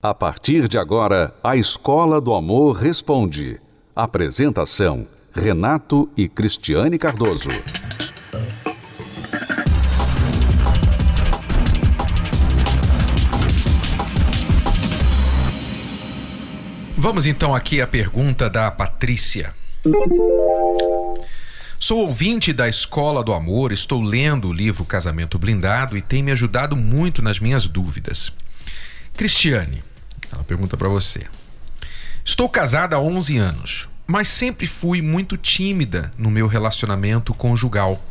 A partir de agora, a Escola do Amor Responde. Apresentação: Renato e Cristiane Cardoso. Vamos então aqui à pergunta da Patrícia. Sou ouvinte da Escola do Amor, estou lendo o livro Casamento Blindado e tem me ajudado muito nas minhas dúvidas. Cristiane, ela pergunta para você. Estou casada há 11 anos, mas sempre fui muito tímida no meu relacionamento conjugal.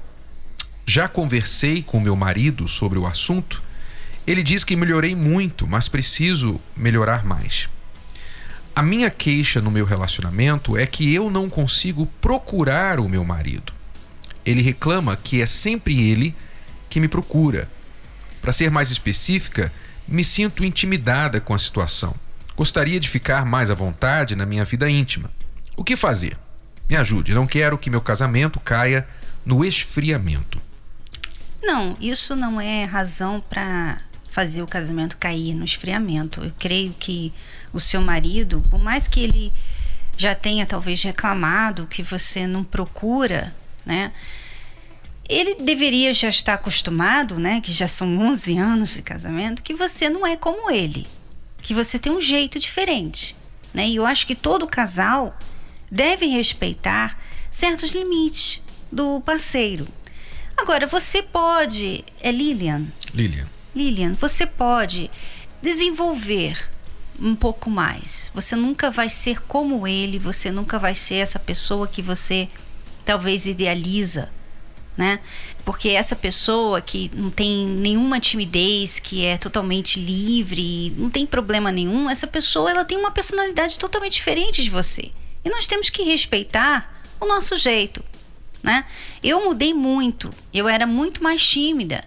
Já conversei com meu marido sobre o assunto. Ele diz que melhorei muito, mas preciso melhorar mais. A minha queixa no meu relacionamento é que eu não consigo procurar o meu marido. Ele reclama que é sempre ele que me procura. Para ser mais específica, me sinto intimidada com a situação. Gostaria de ficar mais à vontade na minha vida íntima. O que fazer? Me ajude, não quero que meu casamento caia no esfriamento. Não, isso não é razão para fazer o casamento cair no esfriamento. Eu creio que o seu marido, por mais que ele já tenha talvez reclamado que você não procura, né? Ele deveria já estar acostumado, né, que já são 11 anos de casamento, que você não é como ele, que você tem um jeito diferente, né? E eu acho que todo casal deve respeitar certos limites do parceiro. Agora, você pode, é Lilian? Lilian. Lilian, você pode desenvolver um pouco mais. Você nunca vai ser como ele, você nunca vai ser essa pessoa que você talvez idealiza né? Porque essa pessoa que não tem nenhuma timidez, que é totalmente livre, não tem problema nenhum, essa pessoa ela tem uma personalidade totalmente diferente de você. E nós temos que respeitar o nosso jeito, né? Eu mudei muito, eu era muito mais tímida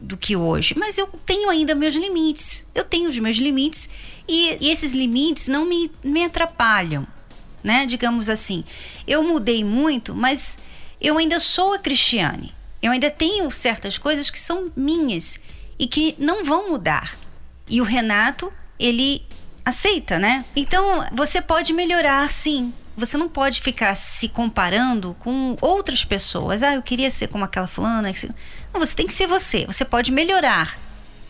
do que hoje, mas eu tenho ainda meus limites. Eu tenho os meus limites e, e esses limites não me, me atrapalham, né? Digamos assim. Eu mudei muito, mas eu ainda sou a Cristiane. Eu ainda tenho certas coisas que são minhas e que não vão mudar. E o Renato, ele aceita, né? Então, você pode melhorar, sim. Você não pode ficar se comparando com outras pessoas. Ah, eu queria ser como aquela fulana. Não, você tem que ser você. Você pode melhorar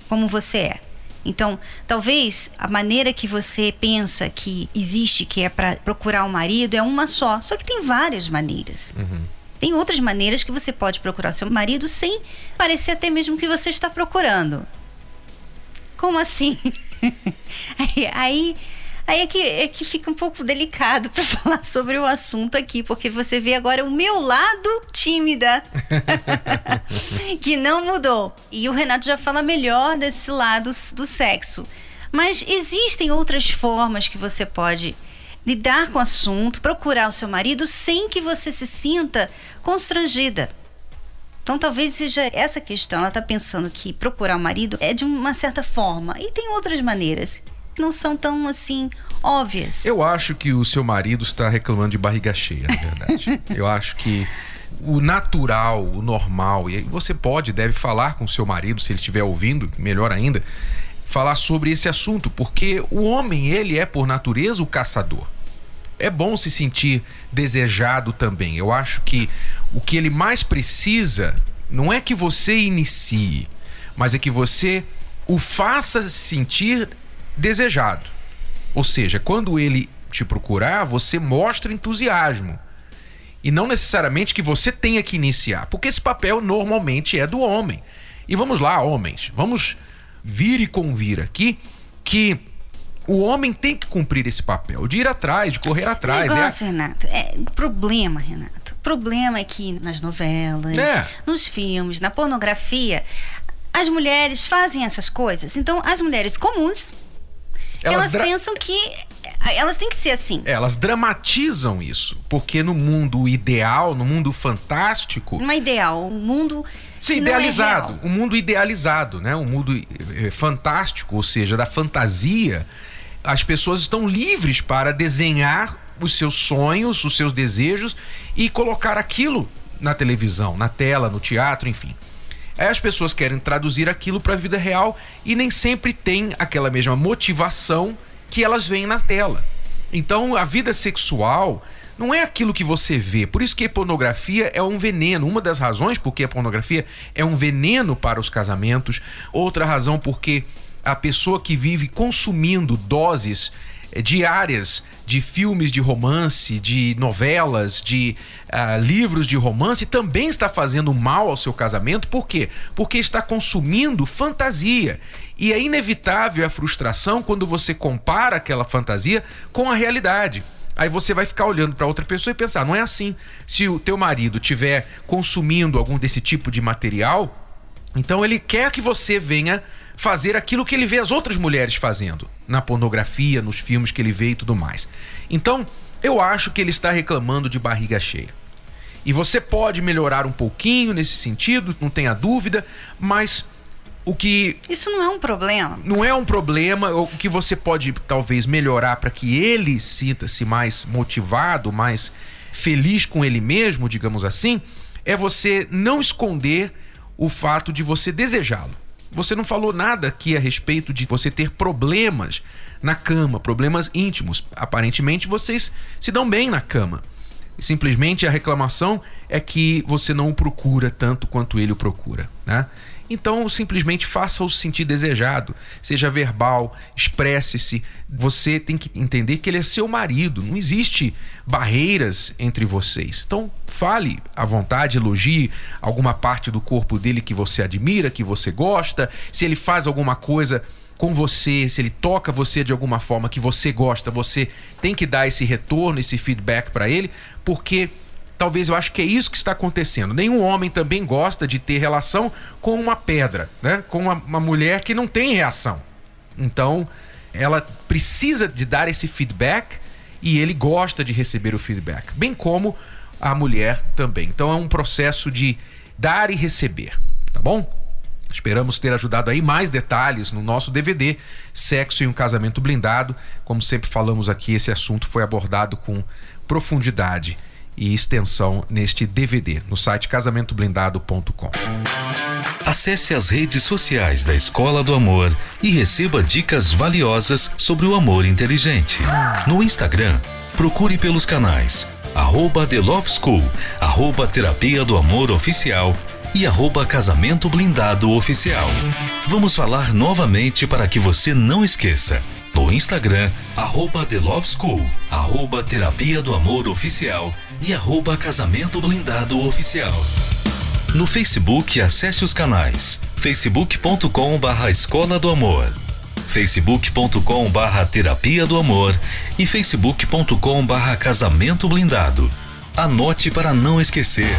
como você é. Então, talvez a maneira que você pensa que existe, que é para procurar um marido, é uma só. Só que tem várias maneiras. Uhum. Tem outras maneiras que você pode procurar seu marido sem parecer até mesmo que você está procurando. Como assim? aí, aí, aí é, que, é que fica um pouco delicado para falar sobre o assunto aqui, porque você vê agora o meu lado tímida, que não mudou. E o Renato já fala melhor desse lado do sexo. Mas existem outras formas que você pode lidar com o assunto, procurar o seu marido sem que você se sinta constrangida. Então talvez seja essa questão. Ela está pensando que procurar o marido é de uma certa forma e tem outras maneiras que não são tão assim óbvias. Eu acho que o seu marido está reclamando de barriga cheia, na verdade. Eu acho que o natural, o normal, e você pode, deve falar com o seu marido, se ele estiver ouvindo, melhor ainda, falar sobre esse assunto, porque o homem, ele é por natureza o caçador é bom se sentir desejado também. Eu acho que o que ele mais precisa não é que você inicie, mas é que você o faça sentir desejado. Ou seja, quando ele te procurar, você mostra entusiasmo. E não necessariamente que você tenha que iniciar, porque esse papel normalmente é do homem. E vamos lá, homens, vamos vir e convir aqui que o homem tem que cumprir esse papel, de ir atrás, de correr atrás. É Negócio, é... Renato, é problema, Renato. O problema é que nas novelas, é. nos filmes, na pornografia, as mulheres fazem essas coisas. Então, as mulheres comuns, elas, elas dra... pensam que elas têm que ser assim. É, elas dramatizam isso, porque no mundo ideal, no mundo fantástico, não é ideal, o mundo Sim, é idealizado, é um mundo idealizado, né? Um mundo eh, fantástico, ou seja, da fantasia as pessoas estão livres para desenhar os seus sonhos, os seus desejos e colocar aquilo na televisão, na tela, no teatro, enfim. Aí as pessoas querem traduzir aquilo para a vida real e nem sempre tem aquela mesma motivação que elas veem na tela. Então a vida sexual não é aquilo que você vê. Por isso que a pornografia é um veneno. Uma das razões porque a pornografia é um veneno para os casamentos. Outra razão porque a pessoa que vive consumindo doses eh, diárias de filmes de romance, de novelas, de uh, livros de romance, também está fazendo mal ao seu casamento. Por quê? Porque está consumindo fantasia. E é inevitável a frustração quando você compara aquela fantasia com a realidade. Aí você vai ficar olhando para outra pessoa e pensar, não é assim. Se o teu marido tiver consumindo algum desse tipo de material, então ele quer que você venha fazer aquilo que ele vê as outras mulheres fazendo, na pornografia, nos filmes que ele vê e tudo mais. Então, eu acho que ele está reclamando de barriga cheia. E você pode melhorar um pouquinho nesse sentido, não tenha dúvida, mas o que. Isso não é um problema. Não é um problema. O que você pode talvez melhorar para que ele sinta-se mais motivado, mais feliz com ele mesmo, digamos assim, é você não esconder o fato de você desejá-lo. Você não falou nada aqui a respeito de você ter problemas na cama, problemas íntimos. Aparentemente vocês se dão bem na cama. Simplesmente a reclamação é que você não o procura tanto quanto ele o procura, né? Então, simplesmente faça-o sentir desejado, seja verbal, expresse-se. Você tem que entender que ele é seu marido, não existe barreiras entre vocês. Então, fale à vontade, elogie alguma parte do corpo dele que você admira, que você gosta. Se ele faz alguma coisa com você, se ele toca você de alguma forma que você gosta, você tem que dar esse retorno, esse feedback para ele, porque talvez eu acho que é isso que está acontecendo. Nenhum homem também gosta de ter relação com uma pedra, né? Com uma, uma mulher que não tem reação. Então, ela precisa de dar esse feedback e ele gosta de receber o feedback, bem como a mulher também. Então é um processo de dar e receber, tá bom? Esperamos ter ajudado aí mais detalhes no nosso DVD Sexo e um Casamento Blindado. Como sempre falamos aqui, esse assunto foi abordado com profundidade e extensão neste DVD no site casamentoblindado.com. Acesse as redes sociais da Escola do Amor e receba dicas valiosas sobre o amor inteligente. No Instagram, procure pelos canais arroba The Love School, arroba Terapia do Amor Oficial e arroba Casamento Blindado Oficial. Vamos falar novamente para que você não esqueça no Instagram, arroba The Love School, arroba Terapia do Amor Oficial e arroba Casamento Blindado Oficial. No Facebook, acesse os canais facebook.com barra Escola do Amor, facebook.com barra Terapia do Amor e facebook.com barra Casamento Blindado. Anote para não esquecer.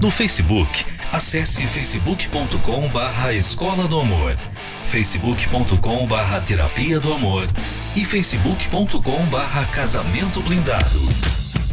No Facebook, acesse facebook.com barra Escola do Amor facebook.com barra terapia do amor e facebook.com barra casamento blindado.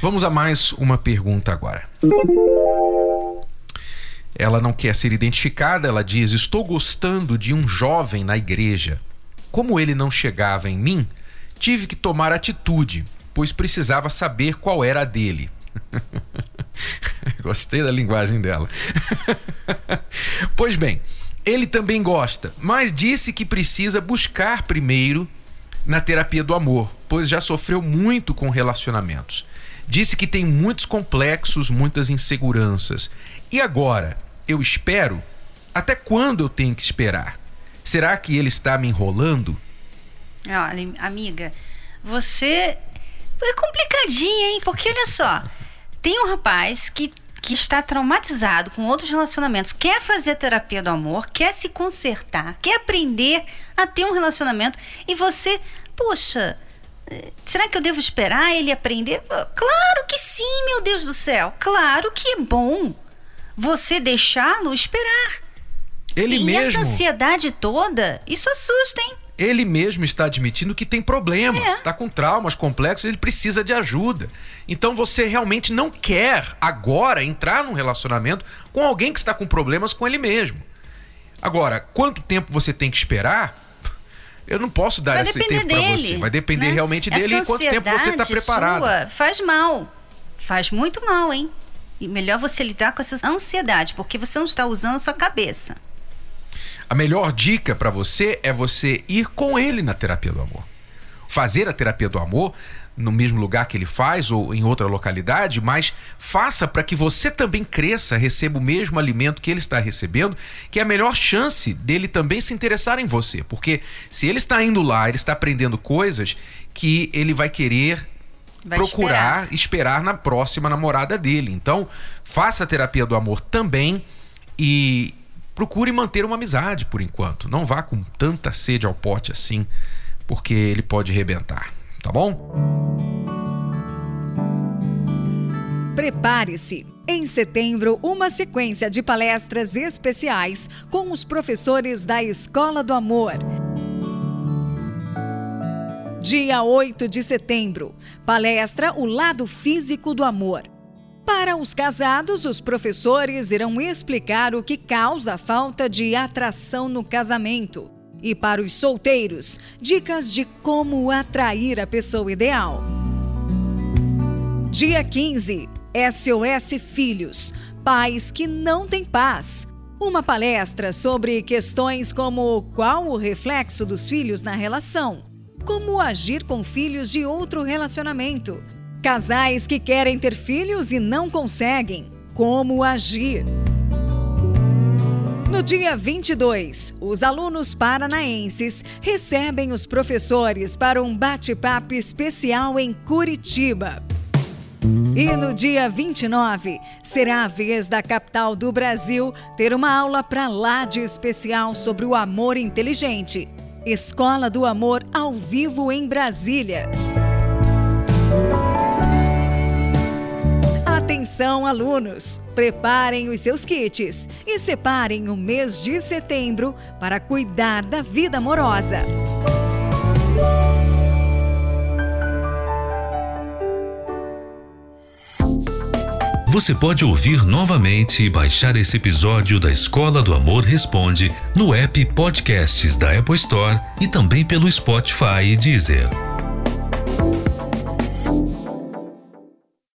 Vamos a mais uma pergunta agora. Ela não quer ser identificada, ela diz: Estou gostando de um jovem na igreja. Como ele não chegava em mim, tive que tomar atitude, pois precisava saber qual era a dele. Gostei da linguagem dela. pois bem, ele também gosta, mas disse que precisa buscar primeiro na terapia do amor, pois já sofreu muito com relacionamentos. Disse que tem muitos complexos, muitas inseguranças. E agora? Eu espero? Até quando eu tenho que esperar? Será que ele está me enrolando? Olha, amiga, você é complicadinha, hein? Porque olha só, tem um rapaz que, que está traumatizado com outros relacionamentos, quer fazer terapia do amor, quer se consertar, quer aprender a ter um relacionamento e você, poxa, será que eu devo esperar ele aprender? Claro que sim, meu Deus do céu. Claro que é bom você deixá-lo esperar. Ele e mesmo. essa ansiedade toda, isso assusta, hein? Ele mesmo está admitindo que tem problemas, É. está com traumas complexos, ele precisa de ajuda. Então você realmente não quer agora entrar num relacionamento com alguém que está com problemas com ele mesmo. Agora, quanto tempo você tem que esperar? Eu não posso dar Vai esse tempo para você. Vai depender né? realmente dele Essa e quanto tempo você está preparado. Sua faz mal. Faz muito mal, hein? E melhor você lidar com essa ansiedade, porque você não está usando a sua cabeça. A melhor dica para você é você ir com ele na terapia do amor. Fazer a terapia do amor no mesmo lugar que ele faz ou em outra localidade, mas faça para que você também cresça, receba o mesmo alimento que ele está recebendo, que é a melhor chance dele também se interessar em você. Porque se ele está indo lá, ele está aprendendo coisas que ele vai querer Vai procurar esperar. esperar na próxima namorada dele. Então, faça a terapia do amor também e procure manter uma amizade por enquanto. Não vá com tanta sede ao pote assim, porque ele pode rebentar, tá bom? Prepare-se! Em setembro, uma sequência de palestras especiais com os professores da Escola do Amor. Dia 8 de setembro, palestra O Lado Físico do Amor. Para os casados, os professores irão explicar o que causa a falta de atração no casamento. E para os solteiros, dicas de como atrair a pessoa ideal. Dia 15, SOS Filhos, pais que não têm paz. Uma palestra sobre questões como qual o reflexo dos filhos na relação, como agir com filhos de outro relacionamento, casais que querem ter filhos e não conseguem, como agir. No dia 22, os alunos paranaenses recebem os professores para um bate-papo especial em Curitiba. E no dia 29, será a vez da capital do Brasil ter uma aula para lá de especial sobre o amor inteligente. Escola do Amor ao vivo em Brasília. Atenção, alunos! Preparem os seus kits e separem o mês de setembro para cuidar da vida amorosa. Você pode ouvir novamente e baixar esse episódio da Escola do Amor Responde no app Podcasts da Apple Store e também pelo Spotify e Deezer.